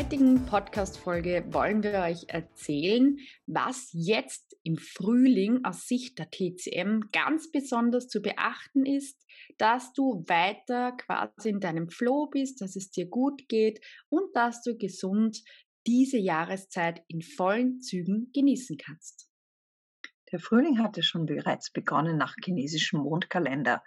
Heutigen Podcast-Folge wollen wir euch erzählen, was jetzt im Frühling aus Sicht der TCM ganz besonders zu beachten ist, dass du weiter quasi in deinem Flow bist, dass es dir gut geht und dass du gesund diese Jahreszeit in vollen Zügen genießen kannst. Der Frühling hatte schon bereits begonnen nach chinesischem Mondkalender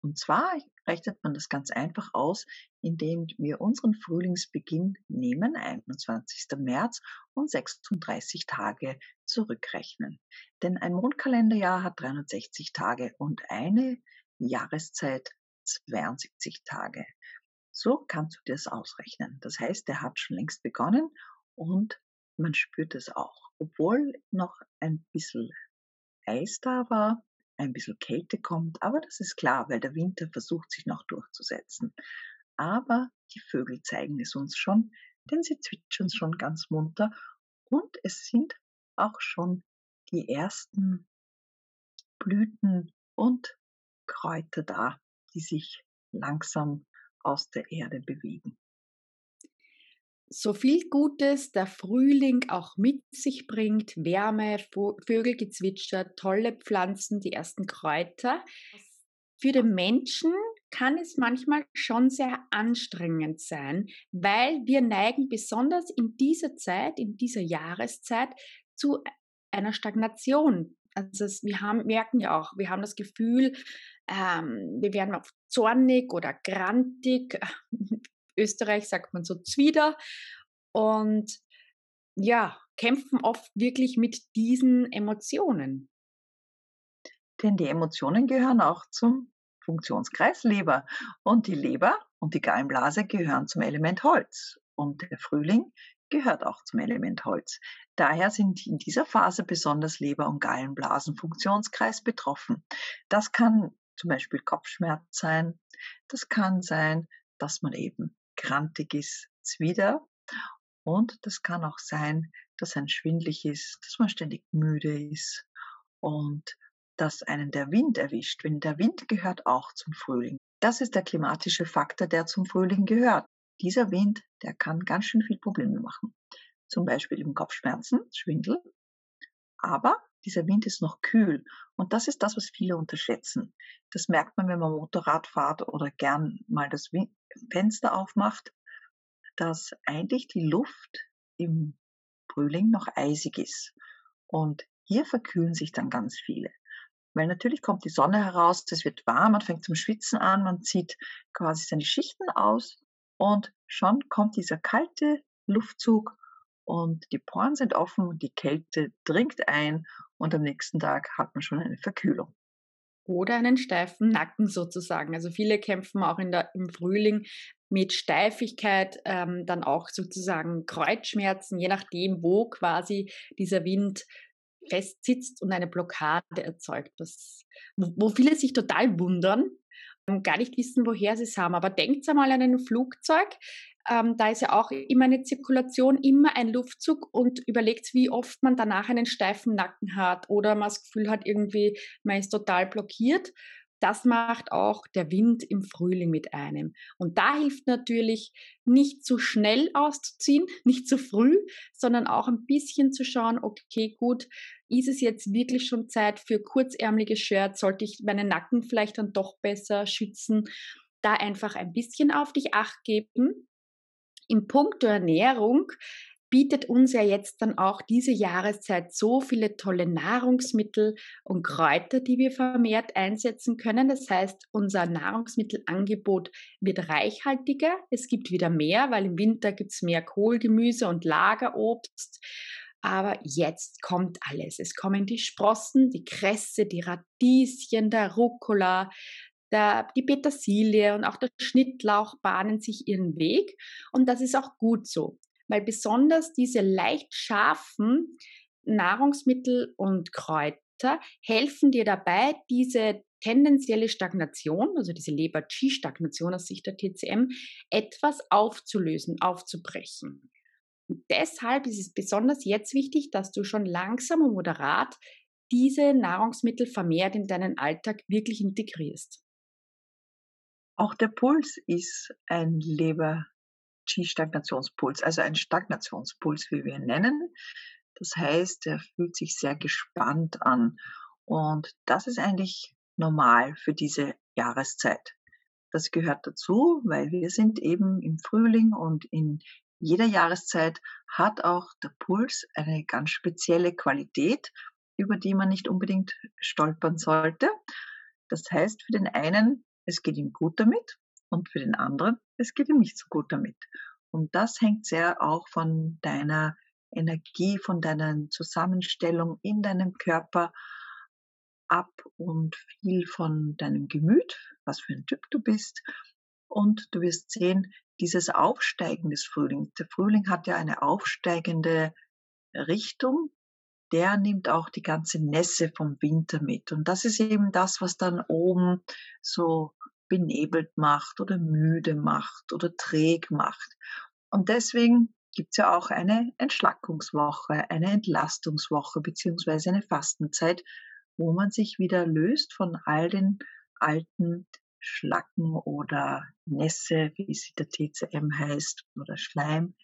und zwar rechnet man das ganz einfach aus, indem wir unseren Frühlingsbeginn nehmen, 21. März, und 36 Tage zurückrechnen. Denn ein Mondkalenderjahr hat 360 Tage und eine Jahreszeit 72 Tage. So kannst du dir das ausrechnen. Das heißt, der hat schon längst begonnen und man spürt es auch. Obwohl noch ein bisschen Eis da war, ein bisschen Kälte kommt, aber das ist klar, weil der Winter versucht sich noch durchzusetzen. Aber die Vögel zeigen es uns schon, denn sie zwitschern schon ganz munter und es sind auch schon die ersten Blüten und Kräuter da, die sich langsam aus der Erde bewegen so viel Gutes der Frühling auch mit sich bringt, Wärme, Vögelgezwitscher, tolle Pflanzen, die ersten Kräuter. Für den Menschen kann es manchmal schon sehr anstrengend sein, weil wir neigen besonders in dieser Zeit, in dieser Jahreszeit zu einer Stagnation. Also wir haben, merken ja auch, wir haben das Gefühl, ähm, wir werden oft zornig oder grantig. Österreich sagt man so Zwider und ja, kämpfen oft wirklich mit diesen Emotionen. Denn die Emotionen gehören auch zum Funktionskreis Leber und die Leber und die Gallenblase gehören zum Element Holz und der Frühling gehört auch zum Element Holz. Daher sind in dieser Phase besonders Leber- und Gallenblasenfunktionskreis betroffen. Das kann zum Beispiel Kopfschmerz sein, das kann sein, dass man eben grantig ist, wieder. Und das kann auch sein, dass ein schwindlig ist, dass man ständig müde ist und dass einen der Wind erwischt. Wenn der Wind gehört auch zum Frühling. Das ist der klimatische Faktor, der zum Frühling gehört. Dieser Wind, der kann ganz schön viel Probleme machen. Zum Beispiel im Kopfschmerzen, Schwindel. Aber dieser Wind ist noch kühl. Und das ist das, was viele unterschätzen. Das merkt man, wenn man Motorrad fährt oder gern mal das Fenster aufmacht, dass eigentlich die Luft im Frühling noch eisig ist. Und hier verkühlen sich dann ganz viele. Weil natürlich kommt die Sonne heraus, es wird warm, man fängt zum Schwitzen an, man zieht quasi seine Schichten aus und schon kommt dieser kalte Luftzug und die Poren sind offen die Kälte dringt ein und am nächsten Tag hat man schon eine Verkühlung. Oder einen steifen Nacken sozusagen. Also viele kämpfen auch der, im Frühling mit Steifigkeit, ähm, dann auch sozusagen Kreuzschmerzen, je nachdem, wo quasi dieser Wind festsitzt und eine Blockade erzeugt, was, wo, viele sich total wundern, und gar nicht wissen, woher sie es haben. Aber denkt einmal an ein Flugzeug. Ähm, da ist ja auch immer eine Zirkulation, immer ein Luftzug und überlegt, wie oft man danach einen steifen Nacken hat oder man das Gefühl hat, irgendwie, man ist total blockiert. Das macht auch der Wind im Frühling mit einem. Und da hilft natürlich nicht zu schnell auszuziehen, nicht zu früh, sondern auch ein bisschen zu schauen, okay, gut, ist es jetzt wirklich schon Zeit für kurzärmelige Shirts? Sollte ich meinen Nacken vielleicht dann doch besser schützen? Da einfach ein bisschen auf dich acht geben. Im Punkt der Ernährung bietet uns ja jetzt dann auch diese Jahreszeit so viele tolle Nahrungsmittel und Kräuter, die wir vermehrt einsetzen können. Das heißt, unser Nahrungsmittelangebot wird reichhaltiger. Es gibt wieder mehr, weil im Winter gibt es mehr Kohlgemüse und Lagerobst. Aber jetzt kommt alles. Es kommen die Sprossen, die Kresse, die Radieschen, der Rucola, der, die Petersilie und auch der Schnittlauch bahnen sich ihren Weg. Und das ist auch gut so weil besonders diese leicht scharfen Nahrungsmittel und Kräuter helfen dir dabei, diese tendenzielle Stagnation, also diese Leber-Qi-Stagnation aus Sicht der TCM, etwas aufzulösen, aufzubrechen. Und deshalb ist es besonders jetzt wichtig, dass du schon langsam und moderat diese Nahrungsmittel vermehrt in deinen Alltag wirklich integrierst. Auch der Puls ist ein Leber-Qi-Stagnationspuls, also ein Stagnationspuls, wie wir ihn nennen. Das heißt, er fühlt sich sehr gespannt an. Und das ist eigentlich normal für diese Jahreszeit. Das gehört dazu, weil wir sind eben im Frühling und in jeder Jahreszeit hat auch der Puls eine ganz spezielle Qualität, über die man nicht unbedingt stolpern sollte. Das heißt für den einen, es geht ihm gut damit und für den anderen, es geht ihm nicht so gut damit. Und das hängt sehr auch von deiner Energie, von deiner Zusammenstellung in deinem Körper ab und viel von deinem Gemüt, was für ein Typ du bist. Und du wirst sehen, dieses Aufsteigen des Frühlings, der Frühling hat ja eine aufsteigende Richtung, der nimmt auch die ganze Nässe vom Winter mit. Und das ist eben das, was dann oben so benebelt macht oder müde macht oder träg macht. Und deswegen gibt es ja auch eine Entschlackungswoche, eine Entlastungswoche beziehungsweise eine Fastenzeit, wo man sich wieder löst von all den alten Schlacken oder Nässe, wie sie der TCM heißt, oder Schleim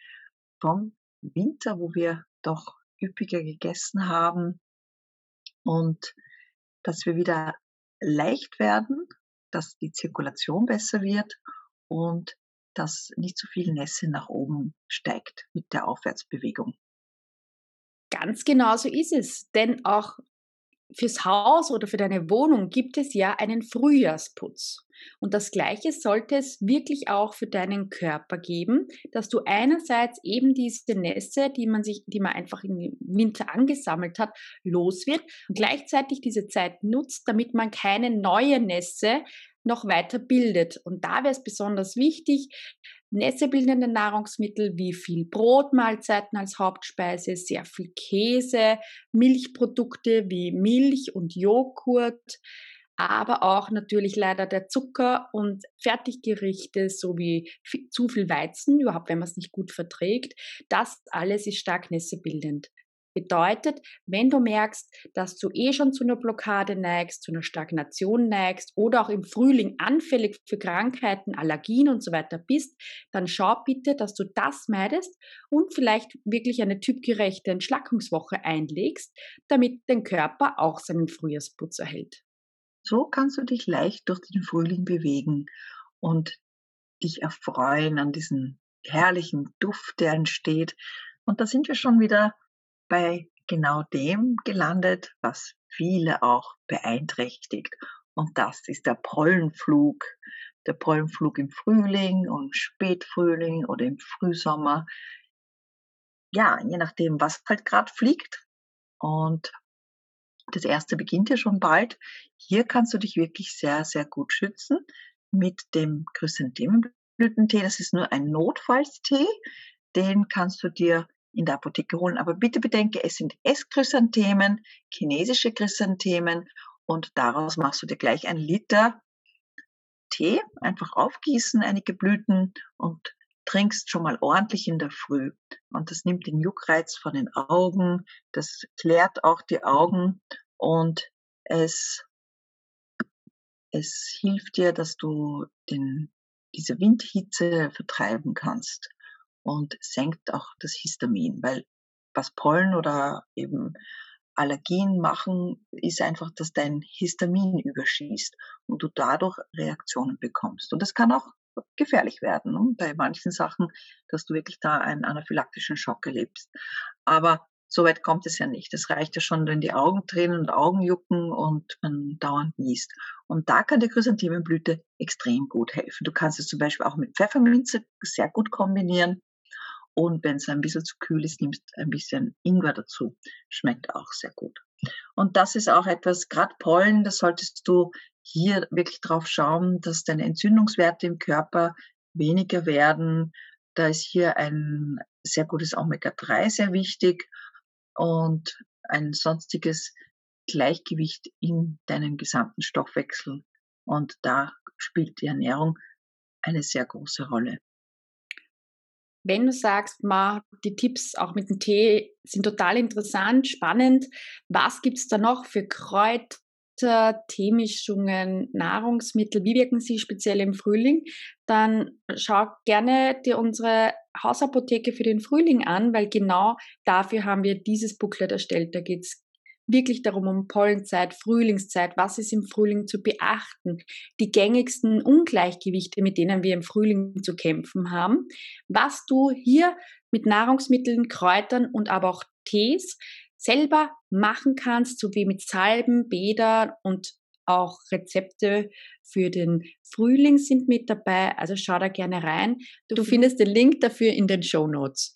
vom Winter, wo wir doch üppiger gegessen haben und dass wir wieder leicht werden, dass die Zirkulation besser wird und dass nicht zu viel Nässe nach oben steigt mit der Aufwärtsbewegung. Ganz genau so ist es, denn auch fürs Haus oder für deine Wohnung gibt es ja einen Frühjahrsputz. Und das Gleiche sollte es wirklich auch für deinen Körper geben, dass du einerseits eben diese Nässe, die man sich, die man einfach im Winter angesammelt hat, los wird und gleichzeitig diese Zeit nutzt, damit man keine neue Nässe noch weiter bildet. Und da wäre es besonders wichtig, nässebildende Nahrungsmittel wie viel Brotmahlzeiten als Hauptspeise, sehr viel Käse, Milchprodukte wie Milch und Joghurt, aber auch natürlich leider der Zucker und Fertiggerichte sowie zu viel Weizen, überhaupt wenn man es nicht gut verträgt. Das alles ist stark nässebildend. Bedeutet, wenn du merkst, dass du eh schon zu einer Blockade neigst, zu einer Stagnation neigst oder auch im Frühling anfällig für Krankheiten, Allergien und so weiter bist, dann schau bitte, dass du das meidest und vielleicht wirklich eine typgerechte Entschlackungswoche einlegst, damit dein Körper auch seinen Frühjahrsputz erhält. So kannst du dich leicht durch den Frühling bewegen und dich erfreuen an diesem herrlichen Duft, der entsteht. Und da sind wir schon wieder bei genau dem gelandet, was viele auch beeinträchtigt. Und das ist der Pollenflug. Der Pollenflug im Frühling und Spätfrühling oder im Frühsommer. Ja, je nachdem, was halt gerade fliegt. Und das erste beginnt ja schon bald. Hier kannst du dich wirklich sehr, sehr gut schützen mit dem Chrysanthemenblütentee. Das ist nur ein Notfallstee. Den kannst du dir in der Apotheke holen. Aber bitte bedenke, es sind Esschrysanthemen, chinesische Chrysanthemen und daraus machst du dir gleich ein Liter Tee, einfach aufgießen, einige Blüten und trinkst schon mal ordentlich in der Früh. Und das nimmt den Juckreiz von den Augen, das klärt auch die Augen und es, es hilft dir, dass du den, diese Windhitze vertreiben kannst und senkt auch das Histamin, weil was Pollen oder eben Allergien machen, ist einfach, dass dein Histamin überschießt und du dadurch Reaktionen bekommst. Und das kann auch gefährlich werden ne? bei manchen Sachen, dass du wirklich da einen anaphylaktischen Schock erlebst. Aber so weit kommt es ja nicht. Es reicht ja schon, wenn die Augen tränen und Augen jucken und man dauernd niest. Und da kann die Chrysanthemenblüte extrem gut helfen. Du kannst es zum Beispiel auch mit Pfefferminze sehr gut kombinieren. Und wenn es ein bisschen zu kühl ist, nimmst ein bisschen Ingwer dazu. Schmeckt auch sehr gut. Und das ist auch etwas, gerade Pollen, da solltest du hier wirklich drauf schauen, dass deine Entzündungswerte im Körper weniger werden. Da ist hier ein sehr gutes Omega-3 sehr wichtig. und ein sonstiges Gleichgewicht in deinem gesamten Stoffwechsel. Und da spielt die Ernährung eine sehr große Rolle. Wenn du sagst, ma, die Tipps auch mit dem Tee sind total interessant, spannend, was gibt es da noch für Kräuter, Teemischungen, Nahrungsmittel? Wie wirken sie speziell im Frühling? Dann schau gerne dir unsere Hausapotheke für den Frühling an, weil genau dafür haben wir dieses Booklet erstellt. Da geht es wirklich darum, um Pollenzeit, Frühlingszeit, was ist im Frühling zu beachten, die gängigsten Ungleichgewichte, mit denen wir im Frühling zu kämpfen haben, was du hier mit Nahrungsmitteln, Kräutern und aber auch Tees selber machen kannst, sowie mit Salben, Bädern und auch Rezepte für den Frühling sind mit dabei. Also schau da gerne rein. Du, du findest den Link dafür in den Show Notes.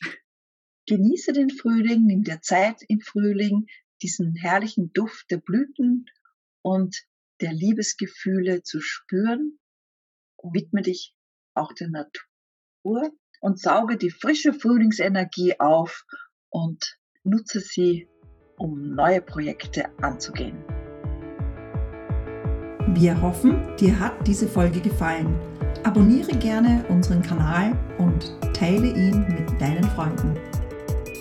Genieße den Frühling, nimm dir Zeit im Frühling, diesen herrlichen Duft der Blüten und der Liebesgefühle zu spüren. Widme dich auch der Natur und sauge die frische Frühlingsenergie auf und nutze sie, um neue Projekte anzugehen. Wir hoffen, dir hat diese Folge gefallen. Abonniere gerne unseren Kanal und teile ihn mit deinen Freunden.